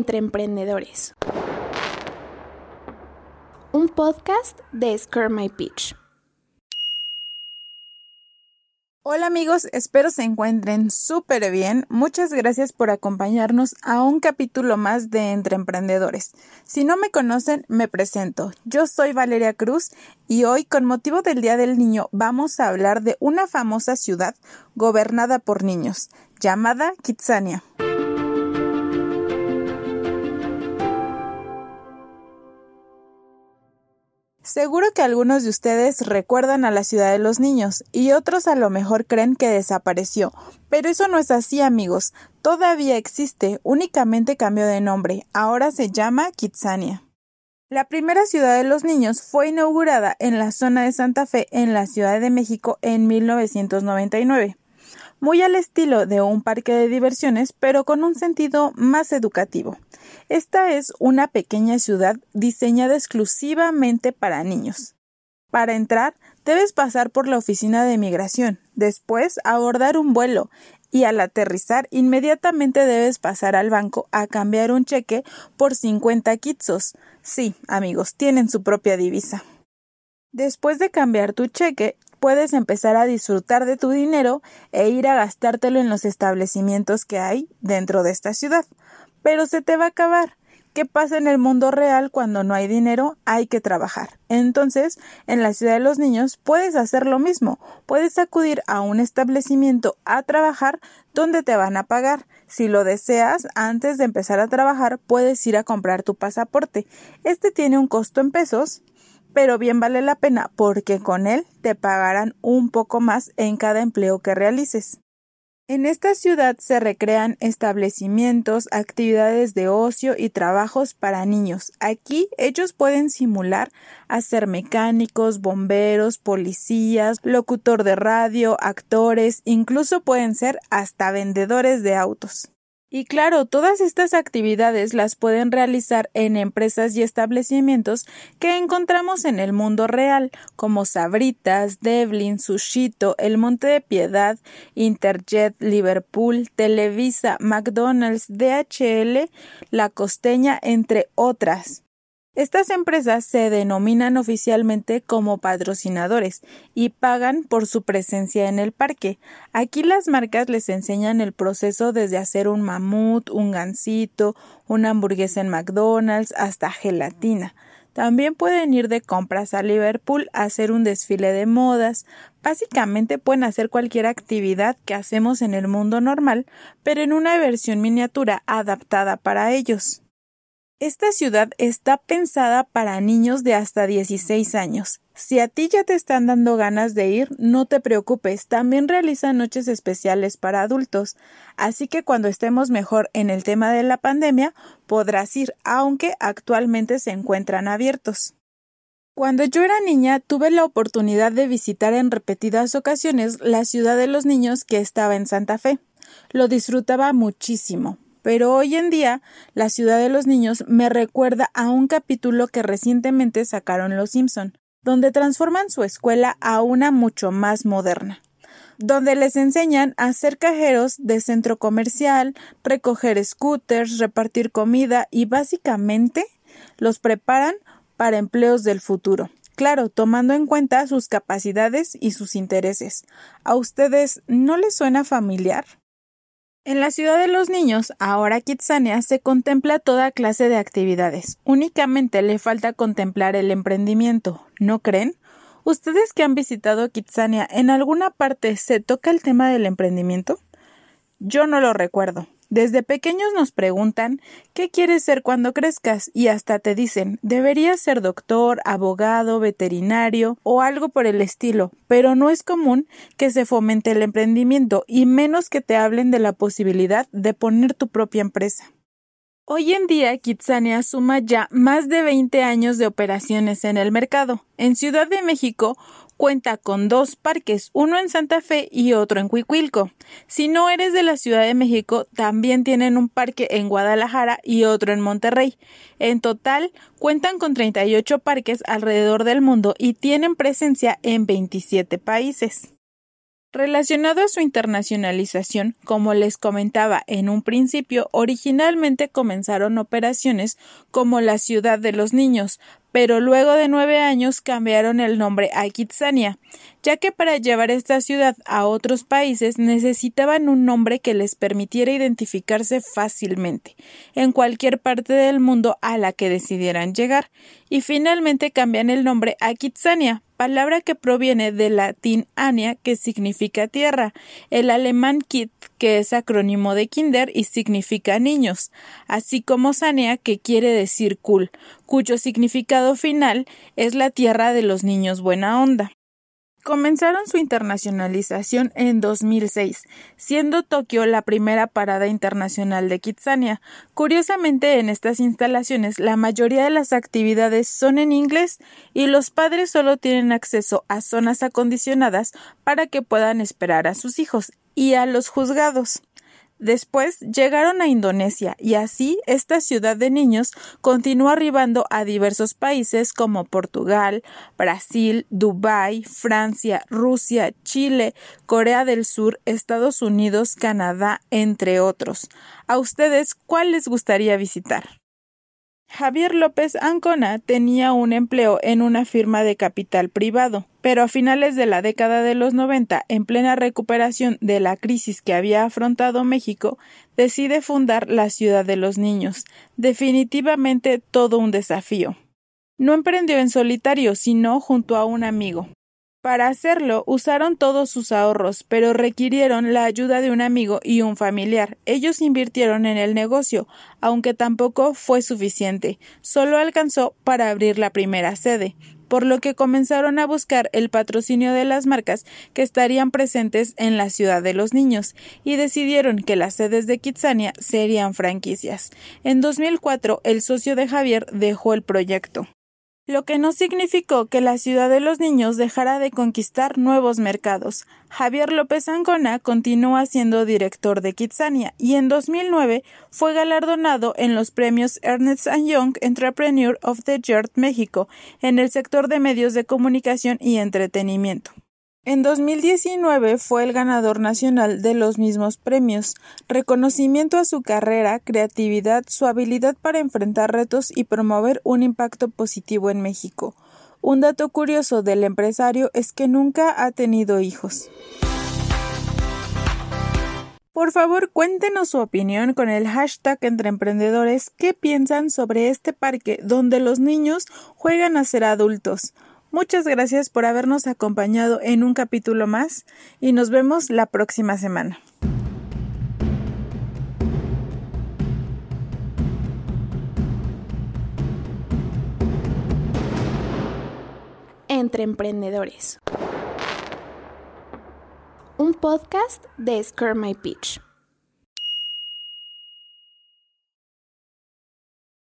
entre emprendedores. Un podcast de Scare My Pitch. Hola amigos, espero se encuentren súper bien. Muchas gracias por acompañarnos a un capítulo más de Entre Emprendedores. Si no me conocen, me presento. Yo soy Valeria Cruz y hoy, con motivo del Día del Niño, vamos a hablar de una famosa ciudad gobernada por niños, llamada Kitsania. Seguro que algunos de ustedes recuerdan a la ciudad de los niños y otros a lo mejor creen que desapareció, pero eso no es así amigos, todavía existe, únicamente cambió de nombre, ahora se llama Kitsania. La primera ciudad de los niños fue inaugurada en la zona de Santa Fe en la Ciudad de México en 1999 muy al estilo de un parque de diversiones, pero con un sentido más educativo. Esta es una pequeña ciudad diseñada exclusivamente para niños. Para entrar, debes pasar por la oficina de migración, después abordar un vuelo y al aterrizar inmediatamente debes pasar al banco a cambiar un cheque por 50 kitsos. Sí, amigos, tienen su propia divisa. Después de cambiar tu cheque, puedes empezar a disfrutar de tu dinero e ir a gastártelo en los establecimientos que hay dentro de esta ciudad. Pero se te va a acabar. ¿Qué pasa en el mundo real cuando no hay dinero? Hay que trabajar. Entonces, en la ciudad de los niños puedes hacer lo mismo. Puedes acudir a un establecimiento a trabajar donde te van a pagar. Si lo deseas, antes de empezar a trabajar, puedes ir a comprar tu pasaporte. Este tiene un costo en pesos pero bien vale la pena porque con él te pagarán un poco más en cada empleo que realices. En esta ciudad se recrean establecimientos, actividades de ocio y trabajos para niños. Aquí ellos pueden simular a ser mecánicos, bomberos, policías, locutor de radio, actores, incluso pueden ser hasta vendedores de autos. Y claro, todas estas actividades las pueden realizar en empresas y establecimientos que encontramos en el mundo real, como Sabritas, Devlin, Sushito, El Monte de Piedad, Interjet, Liverpool, Televisa, McDonald's, DHL, La Costeña, entre otras. Estas empresas se denominan oficialmente como patrocinadores y pagan por su presencia en el parque. Aquí las marcas les enseñan el proceso desde hacer un mamut, un gansito, una hamburguesa en McDonald's hasta gelatina. También pueden ir de compras a Liverpool a hacer un desfile de modas. Básicamente pueden hacer cualquier actividad que hacemos en el mundo normal, pero en una versión miniatura adaptada para ellos. Esta ciudad está pensada para niños de hasta 16 años. Si a ti ya te están dando ganas de ir, no te preocupes, también realizan noches especiales para adultos, así que cuando estemos mejor en el tema de la pandemia, podrás ir, aunque actualmente se encuentran abiertos. Cuando yo era niña tuve la oportunidad de visitar en repetidas ocasiones la ciudad de los niños que estaba en Santa Fe. Lo disfrutaba muchísimo, pero hoy en día la ciudad de los niños me recuerda a un capítulo que recientemente sacaron los Simpson, donde transforman su escuela a una mucho más moderna donde les enseñan a ser cajeros de centro comercial, recoger scooters, repartir comida y básicamente los preparan para empleos del futuro. Claro, tomando en cuenta sus capacidades y sus intereses. ¿A ustedes no les suena familiar? En la ciudad de los niños, ahora Kitsania, se contempla toda clase de actividades. Únicamente le falta contemplar el emprendimiento, ¿no creen? ¿Ustedes que han visitado Kitsania, en alguna parte se toca el tema del emprendimiento? Yo no lo recuerdo. Desde pequeños nos preguntan ¿qué quieres ser cuando crezcas? y hasta te dicen deberías ser doctor, abogado, veterinario o algo por el estilo, pero no es común que se fomente el emprendimiento y menos que te hablen de la posibilidad de poner tu propia empresa. Hoy en día, Kitsania suma ya más de 20 años de operaciones en el mercado. En Ciudad de México cuenta con dos parques, uno en Santa Fe y otro en Cuicuilco. Si no eres de la Ciudad de México, también tienen un parque en Guadalajara y otro en Monterrey. En total, cuentan con 38 parques alrededor del mundo y tienen presencia en 27 países. Relacionado a su internacionalización, como les comentaba en un principio, originalmente comenzaron operaciones como la Ciudad de los Niños, pero luego de nueve años cambiaron el nombre a Kitsania, ya que para llevar esta ciudad a otros países necesitaban un nombre que les permitiera identificarse fácilmente en cualquier parte del mundo a la que decidieran llegar, y finalmente cambian el nombre a Kitsania, palabra que proviene del latín ania, que significa tierra, el alemán Kit, que es acrónimo de Kinder y significa niños, así como Sania, que quiere decir cool, cuyo significado final es la tierra de los niños buena onda. Comenzaron su internacionalización en 2006, siendo Tokio la primera parada internacional de Kitsania. Curiosamente, en estas instalaciones la mayoría de las actividades son en inglés y los padres solo tienen acceso a zonas acondicionadas para que puedan esperar a sus hijos y a los juzgados. Después llegaron a Indonesia y así esta ciudad de niños continuó arribando a diversos países como Portugal, Brasil, Dubái, Francia, Rusia, Chile, Corea del Sur, Estados Unidos, Canadá, entre otros. ¿A ustedes cuál les gustaría visitar? Javier López Ancona tenía un empleo en una firma de capital privado, pero a finales de la década de los 90, en plena recuperación de la crisis que había afrontado México, decide fundar la Ciudad de los Niños, definitivamente todo un desafío. No emprendió en solitario, sino junto a un amigo. Para hacerlo usaron todos sus ahorros, pero requirieron la ayuda de un amigo y un familiar. Ellos invirtieron en el negocio, aunque tampoco fue suficiente. Solo alcanzó para abrir la primera sede, por lo que comenzaron a buscar el patrocinio de las marcas que estarían presentes en la ciudad de los niños y decidieron que las sedes de Kitsania serían franquicias. En 2004 el socio de Javier dejó el proyecto lo que no significó que la ciudad de los niños dejara de conquistar nuevos mercados. Javier López Ancona continúa siendo director de Kitsania y en 2009 fue galardonado en los premios Ernest Young Entrepreneur of the Year México en el sector de medios de comunicación y entretenimiento. En 2019 fue el ganador nacional de los mismos premios, reconocimiento a su carrera, creatividad, su habilidad para enfrentar retos y promover un impacto positivo en México. Un dato curioso del empresario es que nunca ha tenido hijos. Por favor, cuéntenos su opinión con el hashtag entre emprendedores qué piensan sobre este parque donde los niños juegan a ser adultos. Muchas gracias por habernos acompañado en un capítulo más y nos vemos la próxima semana. Entre Emprendedores. Un podcast de Scare My Pitch.